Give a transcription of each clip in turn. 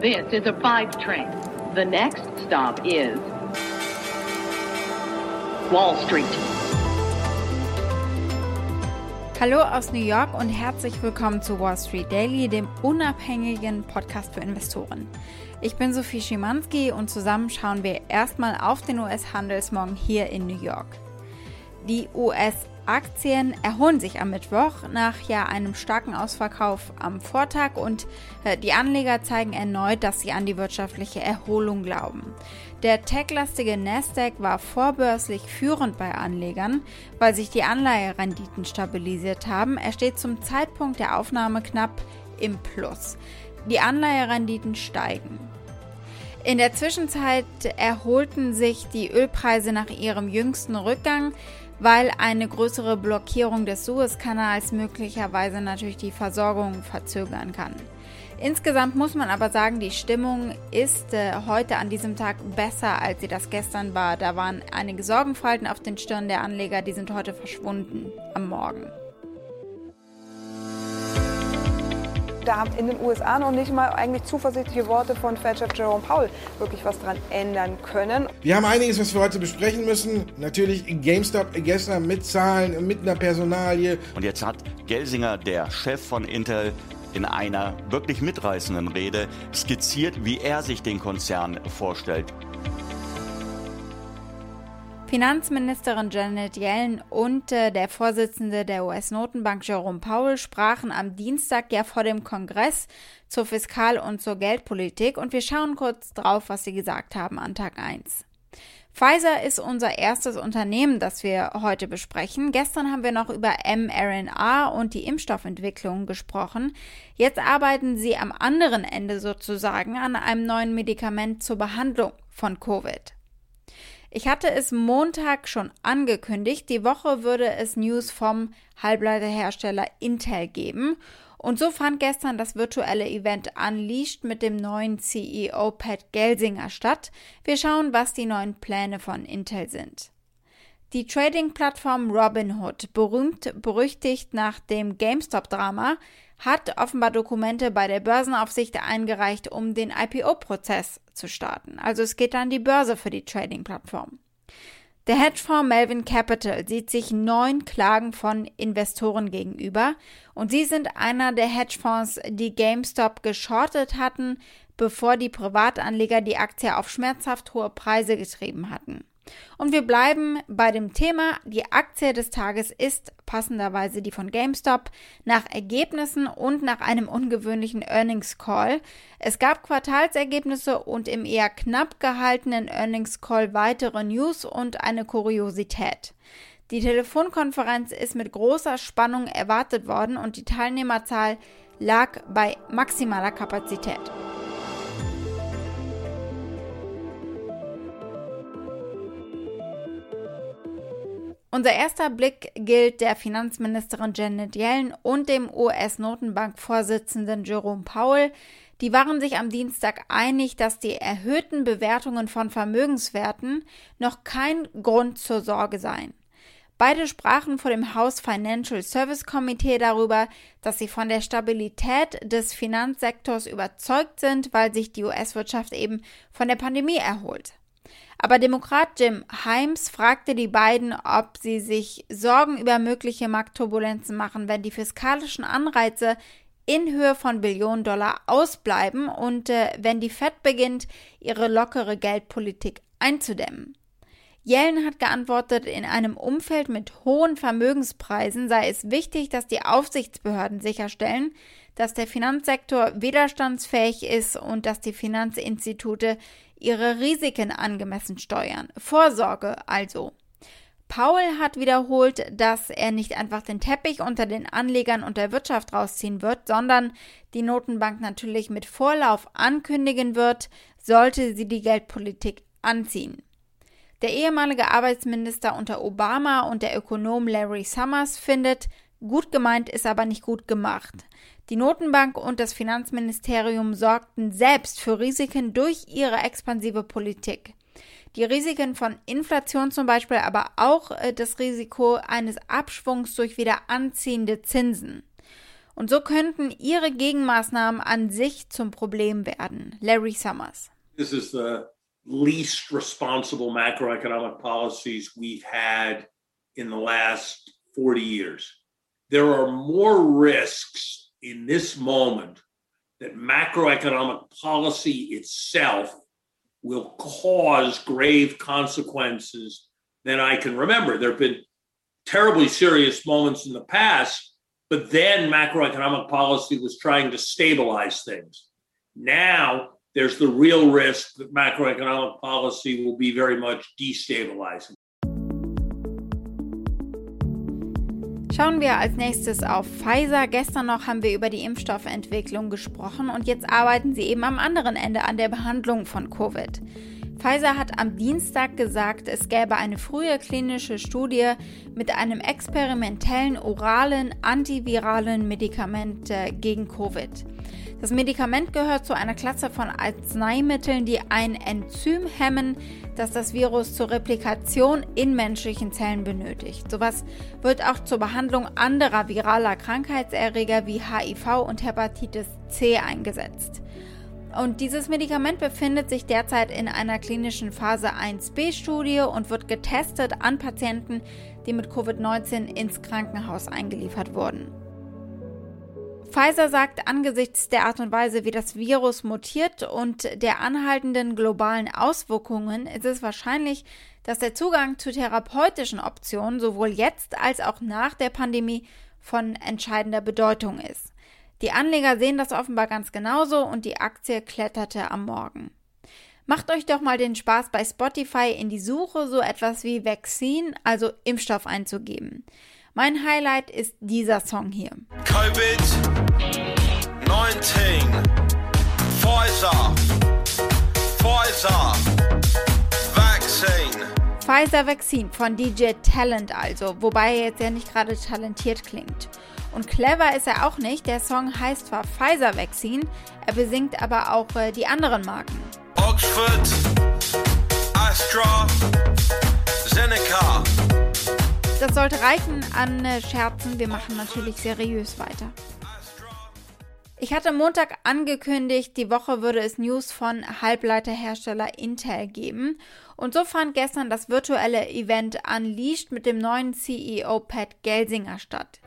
This is a five train. The next stop is Wall Street. Hallo aus New York und herzlich willkommen zu Wall Street Daily, dem unabhängigen Podcast für Investoren. Ich bin Sophie Schimanski und zusammen schauen wir erstmal auf den US-Handelsmorgen hier in New York. Die US Aktien erholen sich am Mittwoch nach ja einem starken Ausverkauf am Vortag und äh, die Anleger zeigen erneut, dass sie an die wirtschaftliche Erholung glauben. Der tech-lastige Nasdaq war vorbörslich führend bei Anlegern, weil sich die Anleiherenditen stabilisiert haben. Er steht zum Zeitpunkt der Aufnahme knapp im Plus. Die Anleiherenditen steigen. In der Zwischenzeit erholten sich die Ölpreise nach ihrem jüngsten Rückgang weil eine größere Blockierung des Suezkanals möglicherweise natürlich die Versorgung verzögern kann. Insgesamt muss man aber sagen, die Stimmung ist äh, heute an diesem Tag besser, als sie das gestern war. Da waren einige Sorgenfalten auf den Stirn der Anleger, die sind heute verschwunden am Morgen. Da in den USA noch nicht mal eigentlich zuversichtliche Worte von Fed-Chef Jerome Powell wirklich was dran ändern können. Wir haben einiges, was wir heute besprechen müssen. Natürlich GameStop gestern mit Zahlen, mit einer Personalie. Und jetzt hat Gelsinger, der Chef von Intel, in einer wirklich mitreißenden Rede skizziert, wie er sich den Konzern vorstellt. Finanzministerin Janet Yellen und äh, der Vorsitzende der US-Notenbank Jerome Powell sprachen am Dienstag ja vor dem Kongress zur Fiskal- und zur Geldpolitik und wir schauen kurz drauf, was sie gesagt haben an Tag 1. Pfizer ist unser erstes Unternehmen, das wir heute besprechen. Gestern haben wir noch über mRNA und die Impfstoffentwicklung gesprochen. Jetzt arbeiten sie am anderen Ende sozusagen an einem neuen Medikament zur Behandlung von Covid. Ich hatte es Montag schon angekündigt, die Woche würde es News vom Halbleiterhersteller Intel geben. Und so fand gestern das virtuelle Event Unleashed mit dem neuen CEO Pat Gelsinger statt. Wir schauen, was die neuen Pläne von Intel sind. Die Trading-Plattform Robinhood, berühmt berüchtigt nach dem GameStop-Drama, hat offenbar Dokumente bei der Börsenaufsicht eingereicht, um den IPO-Prozess zu starten. Also es geht an die Börse für die Trading-Plattform. Der Hedgefonds Melvin Capital sieht sich neun Klagen von Investoren gegenüber und sie sind einer der Hedgefonds, die GameStop geschortet hatten, bevor die Privatanleger die Aktie auf schmerzhaft hohe Preise getrieben hatten. Und wir bleiben bei dem Thema. Die Aktie des Tages ist passenderweise die von GameStop nach Ergebnissen und nach einem ungewöhnlichen Earnings Call. Es gab Quartalsergebnisse und im eher knapp gehaltenen Earnings Call weitere News und eine Kuriosität. Die Telefonkonferenz ist mit großer Spannung erwartet worden und die Teilnehmerzahl lag bei maximaler Kapazität. Unser erster Blick gilt der Finanzministerin Janet Yellen und dem US-Notenbank-Vorsitzenden Jerome Powell. Die waren sich am Dienstag einig, dass die erhöhten Bewertungen von Vermögenswerten noch kein Grund zur Sorge seien. Beide sprachen vor dem House Financial Service Committee darüber, dass sie von der Stabilität des Finanzsektors überzeugt sind, weil sich die US-Wirtschaft eben von der Pandemie erholt. Aber Demokrat Jim Himes fragte die beiden, ob sie sich Sorgen über mögliche Marktturbulenzen machen, wenn die fiskalischen Anreize in Höhe von Billionen Dollar ausbleiben und äh, wenn die Fed beginnt, ihre lockere Geldpolitik einzudämmen. Yellen hat geantwortet, in einem Umfeld mit hohen Vermögenspreisen sei es wichtig, dass die Aufsichtsbehörden sicherstellen, dass der Finanzsektor widerstandsfähig ist und dass die Finanzinstitute ihre Risiken angemessen steuern. Vorsorge also. Paul hat wiederholt, dass er nicht einfach den Teppich unter den Anlegern und der Wirtschaft rausziehen wird, sondern die Notenbank natürlich mit Vorlauf ankündigen wird, sollte sie die Geldpolitik anziehen. Der ehemalige Arbeitsminister unter Obama und der Ökonom Larry Summers findet, gut gemeint ist aber nicht gut gemacht. Die Notenbank und das Finanzministerium sorgten selbst für Risiken durch ihre expansive Politik. Die Risiken von Inflation zum Beispiel, aber auch äh, das Risiko eines Abschwungs durch wieder anziehende Zinsen. Und so könnten ihre Gegenmaßnahmen an sich zum Problem werden. Larry Summers. This is the least responsible macroeconomic policies we've had in the last 40 years. There are more risks in this moment that macroeconomic policy itself will cause grave consequences than I can remember. There have been terribly serious moments in the past, but then macroeconomic policy was trying to stabilize things. Now there's the real risk that macroeconomic policy will be very much destabilizing. Schauen wir als nächstes auf Pfizer. Gestern noch haben wir über die Impfstoffentwicklung gesprochen und jetzt arbeiten sie eben am anderen Ende an der Behandlung von Covid. Pfizer hat am Dienstag gesagt, es gäbe eine frühe klinische Studie mit einem experimentellen oralen antiviralen Medikament gegen Covid. Das Medikament gehört zu einer Klasse von Arzneimitteln, die ein Enzym hemmen, das das Virus zur Replikation in menschlichen Zellen benötigt. Sowas wird auch zur Behandlung anderer viraler Krankheitserreger wie HIV und Hepatitis C eingesetzt. Und dieses Medikament befindet sich derzeit in einer klinischen Phase 1b-Studie und wird getestet an Patienten, die mit Covid-19 ins Krankenhaus eingeliefert wurden. Pfizer sagt, angesichts der Art und Weise, wie das Virus mutiert und der anhaltenden globalen Auswirkungen, ist es wahrscheinlich, dass der Zugang zu therapeutischen Optionen sowohl jetzt als auch nach der Pandemie von entscheidender Bedeutung ist. Die Anleger sehen das offenbar ganz genauso und die Aktie kletterte am Morgen. Macht euch doch mal den Spaß bei Spotify in die Suche so etwas wie Vaccine, also Impfstoff einzugeben. Mein Highlight ist dieser Song hier. COVID-19 Pfizer Pfizer Vaccine Pfizer Vaccine von DJ Talent also, wobei er jetzt ja nicht gerade talentiert klingt. Und clever ist er auch nicht. Der Song heißt zwar Pfizer Vaccine, er besingt aber auch äh, die anderen Marken. Oxford Astra Zeneca Das sollte reichen an äh, Scherzen. Wir machen natürlich seriös weiter. Ich hatte Montag angekündigt, die Woche würde es News von Halbleiterhersteller Intel geben. Und so fand gestern das virtuelle Event Unleashed mit dem neuen CEO Pat Gelsinger statt.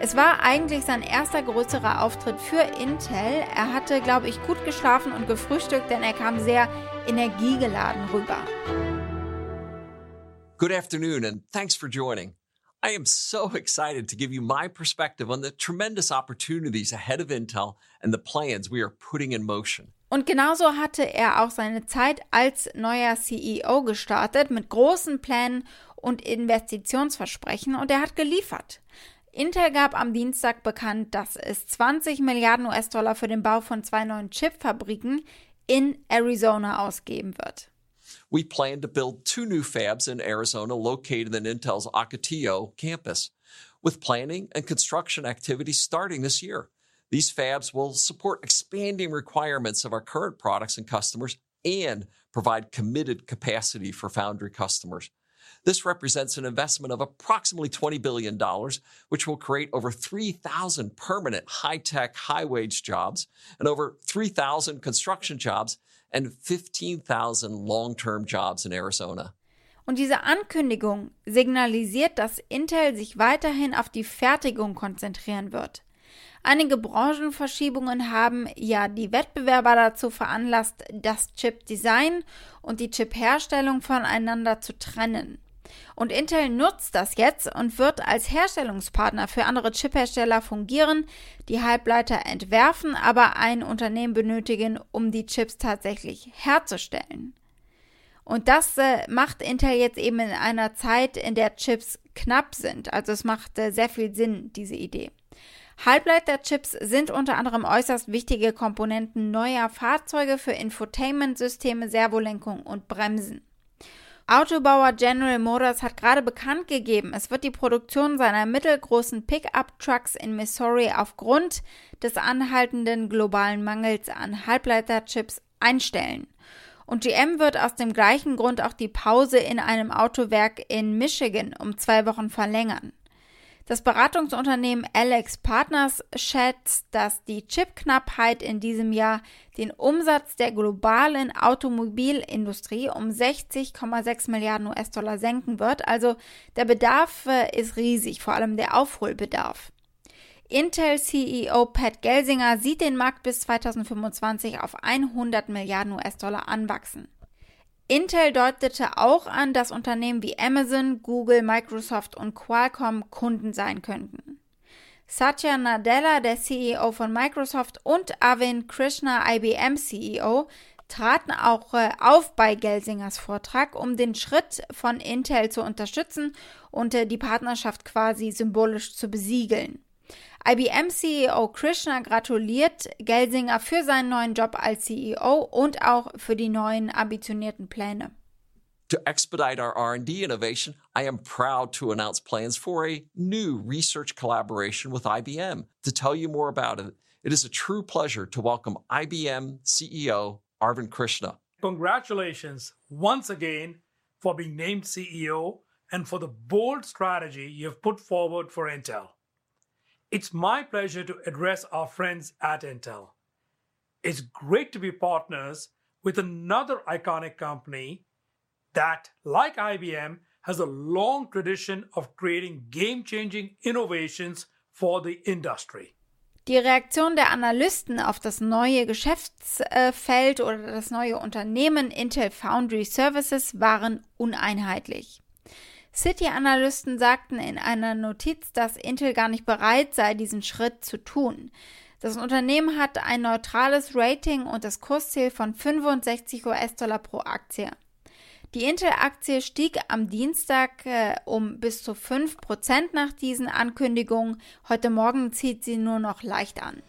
Es war eigentlich sein erster größerer Auftritt für Intel. Er hatte, glaube ich, gut geschlafen und gefrühstückt, denn er kam sehr energiegeladen rüber. Good afternoon and thanks for joining. I am so excited to give you my perspective on the tremendous opportunities ahead of Intel and the plans we are putting in motion. Und genauso hatte er auch seine Zeit als neuer CEO gestartet mit großen Plänen und Investitionsversprechen und er hat geliefert. Intel gab am Dienstag bekannt, dass es 20 Milliarden US-Dollar für den Bau von zwei neuen Chipfabriken in Arizona ausgeben wird. We plan to build two new fabs in Arizona located in Intel's Ocotillo campus, with planning and construction activities starting this year. These fabs will support expanding requirements of our current products and customers and provide committed capacity for foundry customers. This represents an investment of approximately $20 billion, which will create over 3,000 permanent high tech, high wage jobs and over 3,000 construction jobs and 15,000 long term jobs in Arizona. Und diese Ankündigung signalisiert, dass Intel sich weiterhin auf die Fertigung konzentrieren wird. Einige Branchenverschiebungen haben ja die Wettbewerber dazu veranlasst, das Chip-Design und die Chip-Herstellung voneinander zu trennen. Und Intel nutzt das jetzt und wird als Herstellungspartner für andere Chiphersteller fungieren, die Halbleiter entwerfen, aber ein Unternehmen benötigen, um die Chips tatsächlich herzustellen. Und das äh, macht Intel jetzt eben in einer Zeit, in der Chips knapp sind. Also es macht äh, sehr viel Sinn, diese Idee. Halbleiterchips sind unter anderem äußerst wichtige Komponenten neuer Fahrzeuge für Infotainment-Systeme, Servolenkung und Bremsen. Autobauer General Motors hat gerade bekannt gegeben, es wird die Produktion seiner mittelgroßen Pickup-Trucks in Missouri aufgrund des anhaltenden globalen Mangels an Halbleiterchips einstellen. Und GM wird aus dem gleichen Grund auch die Pause in einem Autowerk in Michigan um zwei Wochen verlängern. Das Beratungsunternehmen Alex Partners schätzt, dass die Chipknappheit in diesem Jahr den Umsatz der globalen Automobilindustrie um 60,6 Milliarden US-Dollar senken wird. Also der Bedarf äh, ist riesig, vor allem der Aufholbedarf. Intel-CEO Pat Gelsinger sieht den Markt bis 2025 auf 100 Milliarden US-Dollar anwachsen. Intel deutete auch an, dass Unternehmen wie Amazon, Google, Microsoft und Qualcomm Kunden sein könnten. Satya Nadella, der CEO von Microsoft, und Arvind Krishna, IBM CEO, traten auch äh, auf bei Gelsingers Vortrag, um den Schritt von Intel zu unterstützen und äh, die Partnerschaft quasi symbolisch zu besiegeln. IBM-CEO Krishna gratuliert Gelsinger für seinen neuen Job als CEO und auch für die neuen ambitionierten Pläne. To expedite our R&D innovation, I am proud to announce plans for a new research collaboration with IBM. To tell you more about it, it is a true pleasure to welcome IBM CEO Arvind Krishna. Congratulations once again for being named CEO and for the bold strategy you've put forward for Intel. It's my pleasure to address our friends at Intel. It's great to be partners with another iconic company that, like IBM, has a long tradition of creating game changing innovations for the industry. Die Reaktion der Analysten auf das neue Geschäftsfeld oder das neue Unternehmen Intel Foundry Services waren uneinheitlich. City-Analysten sagten in einer Notiz, dass Intel gar nicht bereit sei, diesen Schritt zu tun. Das Unternehmen hat ein neutrales Rating und das Kursziel von 65 US-Dollar pro Aktie. Die Intel-Aktie stieg am Dienstag äh, um bis zu 5% nach diesen Ankündigungen. Heute Morgen zieht sie nur noch leicht an.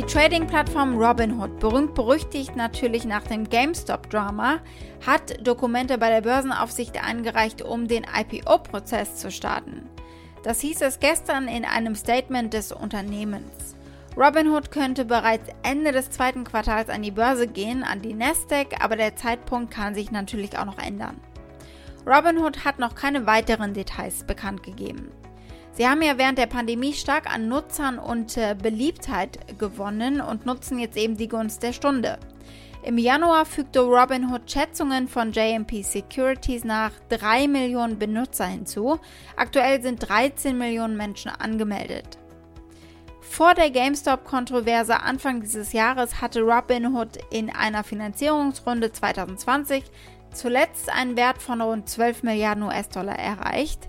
Die Trading-Plattform Robinhood, berühmt berüchtigt natürlich nach dem GameStop-Drama, hat Dokumente bei der Börsenaufsicht eingereicht, um den IPO-Prozess zu starten. Das hieß es gestern in einem Statement des Unternehmens. Robinhood könnte bereits Ende des zweiten Quartals an die Börse gehen, an die Nasdaq, aber der Zeitpunkt kann sich natürlich auch noch ändern. Robinhood hat noch keine weiteren Details bekannt gegeben. Sie haben ja während der Pandemie stark an Nutzern und äh, Beliebtheit gewonnen und nutzen jetzt eben die Gunst der Stunde. Im Januar fügte Robinhood Schätzungen von JMP Securities nach 3 Millionen Benutzer hinzu. Aktuell sind 13 Millionen Menschen angemeldet. Vor der GameStop-Kontroverse Anfang dieses Jahres hatte Robinhood in einer Finanzierungsrunde 2020 zuletzt einen Wert von rund 12 Milliarden US-Dollar erreicht.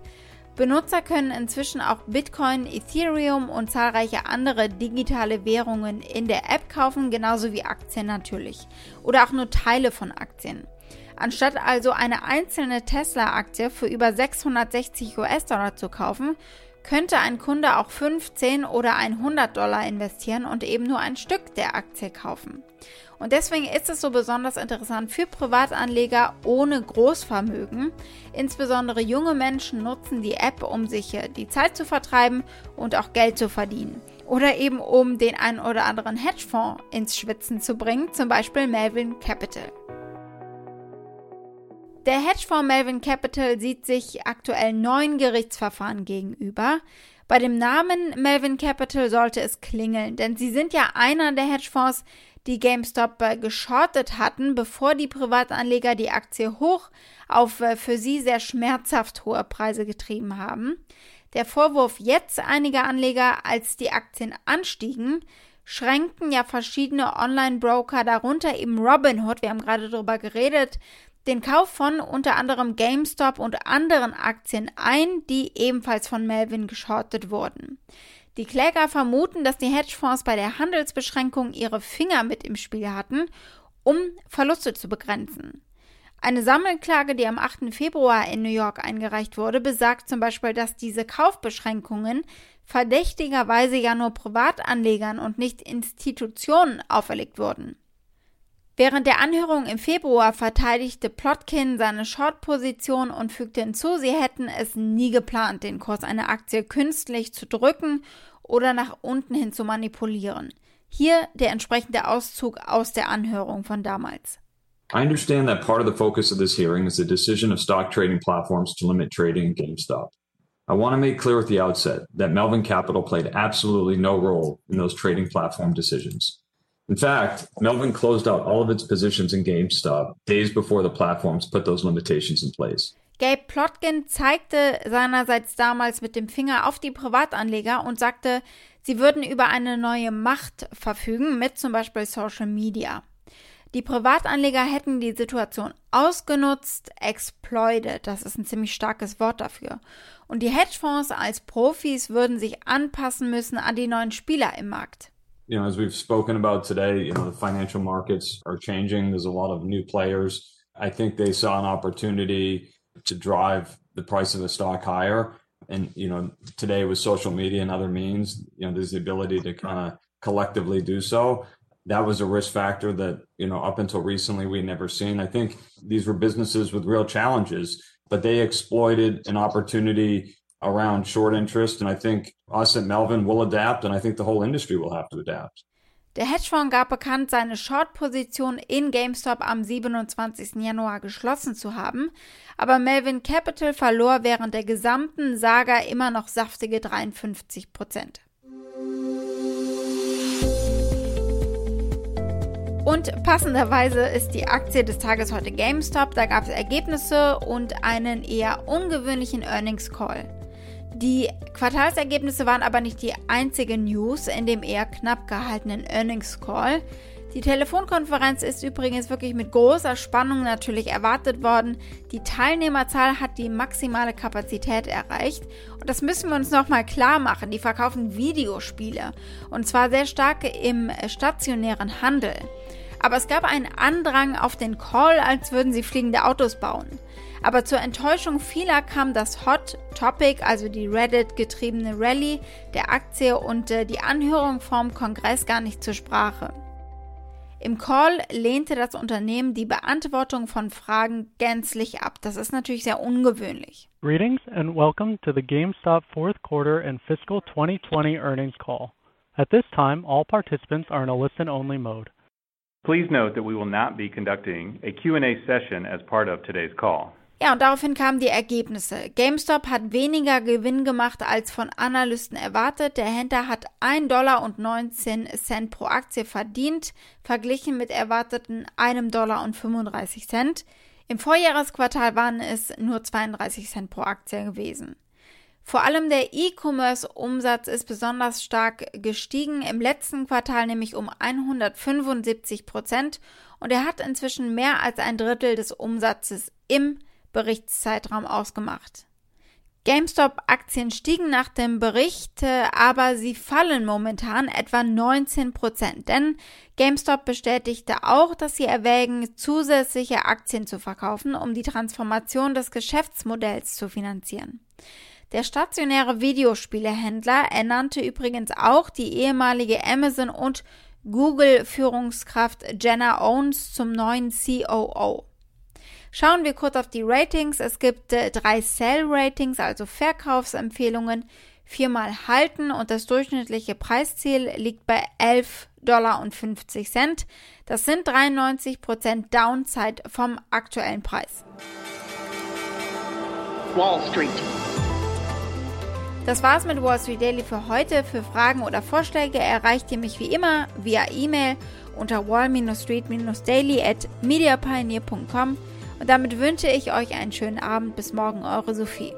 Benutzer können inzwischen auch Bitcoin, Ethereum und zahlreiche andere digitale Währungen in der App kaufen, genauso wie Aktien natürlich. Oder auch nur Teile von Aktien. Anstatt also eine einzelne Tesla-Aktie für über 660 US-Dollar zu kaufen, könnte ein Kunde auch 15 oder 100 Dollar investieren und eben nur ein Stück der Aktie kaufen. Und deswegen ist es so besonders interessant für Privatanleger ohne Großvermögen. Insbesondere junge Menschen nutzen die App, um sich die Zeit zu vertreiben und auch Geld zu verdienen. Oder eben um den einen oder anderen Hedgefonds ins Schwitzen zu bringen, zum Beispiel Melvin Capital. Der Hedgefonds Melvin Capital sieht sich aktuell neun Gerichtsverfahren gegenüber. Bei dem Namen Melvin Capital sollte es klingeln, denn sie sind ja einer der Hedgefonds, die GameStop geschortet hatten, bevor die Privatanleger die Aktie hoch auf äh, für sie sehr schmerzhaft hohe Preise getrieben haben. Der Vorwurf jetzt einiger Anleger, als die Aktien anstiegen, schränkten ja verschiedene Online-Broker, darunter eben Robinhood, wir haben gerade darüber geredet, den Kauf von unter anderem GameStop und anderen Aktien ein, die ebenfalls von Melvin geschortet wurden. Die Kläger vermuten, dass die Hedgefonds bei der Handelsbeschränkung ihre Finger mit im Spiel hatten, um Verluste zu begrenzen. Eine Sammelklage, die am 8. Februar in New York eingereicht wurde, besagt zum Beispiel, dass diese Kaufbeschränkungen verdächtigerweise ja nur Privatanlegern und nicht Institutionen auferlegt wurden. Während der Anhörung im Februar verteidigte Plotkin seine Short-Position und fügte hinzu, sie hätten es nie geplant, den Kurs einer Aktie künstlich zu drücken oder nach unten hin zu manipulieren. Hier der entsprechende Auszug aus der Anhörung von damals. I understand that part of the focus of this hearing is the decision of stock trading platforms to limit trading in GameStop. I want to make clear at the outset that Melvin Capital played absolutely no role in those trading platform decisions. In fact, Melvin closed out all of its positions in GameStop days before the platforms put those limitations in place. Gabe Plotkin zeigte seinerseits damals mit dem Finger auf die Privatanleger und sagte, sie würden über eine neue Macht verfügen, mit zum Beispiel Social Media. Die Privatanleger hätten die Situation ausgenutzt, exploited, das ist ein ziemlich starkes Wort dafür. Und die Hedgefonds als Profis würden sich anpassen müssen an die neuen Spieler im Markt. You know, as we've spoken about today, you know, the financial markets are changing. There's a lot of new players. I think they saw an opportunity to drive the price of the stock higher. And, you know, today with social media and other means, you know, there's the ability to kind of collectively do so. that was a risk factor that you know up until recently we never seen i think these were businesses with real challenges but they exploited an opportunity around short interest and i think us at melvin will adapt and i think the whole industry will have to adapt Der Hedgefonds gab bekannt, seine Short-Position in GameStop am 27. Januar geschlossen zu haben, aber Melvin Capital verlor während der gesamten Saga immer noch saftige 53 Prozent. Und passenderweise ist die Aktie des Tages heute GameStop. Da gab es Ergebnisse und einen eher ungewöhnlichen Earnings Call. Die Quartalsergebnisse waren aber nicht die einzige News in dem eher knapp gehaltenen Earnings Call. Die Telefonkonferenz ist übrigens wirklich mit großer Spannung natürlich erwartet worden. Die Teilnehmerzahl hat die maximale Kapazität erreicht. Und das müssen wir uns nochmal klar machen. Die verkaufen Videospiele. Und zwar sehr stark im stationären Handel. Aber es gab einen Andrang auf den Call, als würden sie fliegende Autos bauen. Aber zur Enttäuschung vieler kam das Hot Topic, also die Reddit-getriebene Rallye der Aktie und äh, die Anhörung vom Kongress gar nicht zur Sprache. Im Call lehnte das Unternehmen die Beantwortung von Fragen gänzlich ab. Das ist natürlich sehr ungewöhnlich. Greetings and welcome to the GameStop fourth quarter and fiscal 2020 earnings call. At this time, all participants are in a listen-only mode. Please note that we will not be conducting a Q&A session as part of today's call. Ja, und daraufhin kamen die Ergebnisse. GameStop hat weniger Gewinn gemacht als von Analysten erwartet. Der Händler hat 1,19 Dollar pro Aktie verdient, verglichen mit erwarteten 1,35 Dollar. Im Vorjahresquartal waren es nur 32 Cent pro Aktie gewesen. Vor allem der E-Commerce-Umsatz ist besonders stark gestiegen, im letzten Quartal nämlich um 175 Prozent und er hat inzwischen mehr als ein Drittel des Umsatzes im Berichtszeitraum ausgemacht. GameStop-Aktien stiegen nach dem Bericht, aber sie fallen momentan etwa 19 Prozent, denn GameStop bestätigte auch, dass sie erwägen, zusätzliche Aktien zu verkaufen, um die Transformation des Geschäftsmodells zu finanzieren. Der stationäre Videospielehändler ernannte übrigens auch die ehemalige Amazon und Google-Führungskraft Jenna Owens zum neuen COO. Schauen wir kurz auf die Ratings. Es gibt äh, drei Sell-Ratings, also Verkaufsempfehlungen, viermal halten und das durchschnittliche Preisziel liegt bei 11,50 Dollar. Das sind 93% Downside vom aktuellen Preis. Wall Street. Das war's mit Wall Street Daily für heute. Für Fragen oder Vorschläge erreicht ihr mich wie immer via E-Mail unter wall-street-daily at mediapioneer.com. Und damit wünsche ich euch einen schönen Abend. Bis morgen, eure Sophie.